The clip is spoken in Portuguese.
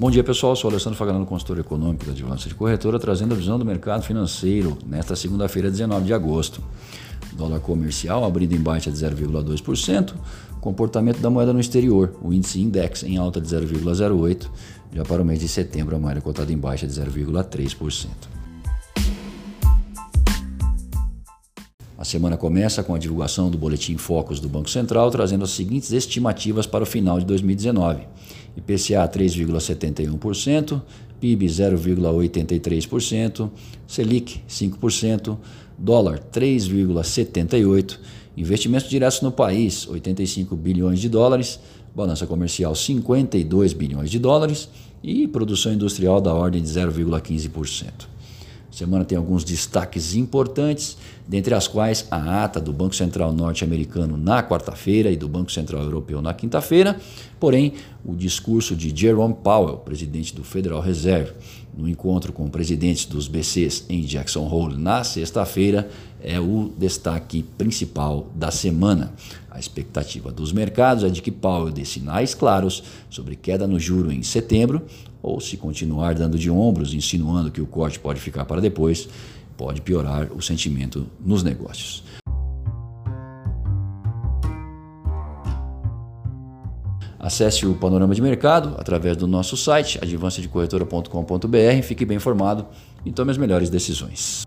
Bom dia pessoal, sou Alessandro Faganano, consultor econômico da Advança de Corretora, trazendo a visão do mercado financeiro nesta segunda-feira, 19 de agosto. Dólar comercial abrindo em baixa de 0,2%, comportamento da moeda no exterior, o índice index em alta de 0,08%, já para o mês de setembro a moeda cotada em baixa de 0,3%. A semana começa com a divulgação do Boletim Focus do Banco Central, trazendo as seguintes estimativas para o final de 2019. IPCA 3,71%, PIB 0,83%, Selic 5%, dólar 3,78%, investimentos diretos no país 85 bilhões de dólares, balança comercial 52 bilhões de dólares e produção industrial da ordem de 0,15% semana tem alguns destaques importantes, dentre as quais a ata do Banco Central norte-americano na quarta-feira e do Banco Central europeu na quinta-feira, porém, o discurso de Jerome Powell, presidente do Federal Reserve, no encontro com presidentes dos BCs em Jackson Hole na sexta-feira, é o destaque principal da semana. A expectativa dos mercados é de que Powell dê sinais claros sobre queda no juro em setembro, ou se continuar dando de ombros, insinuando que o corte pode ficar para depois, pode piorar o sentimento nos negócios. Acesse o panorama de mercado através do nosso site, advancedecorretora.com.br, fique bem informado e tome as melhores decisões.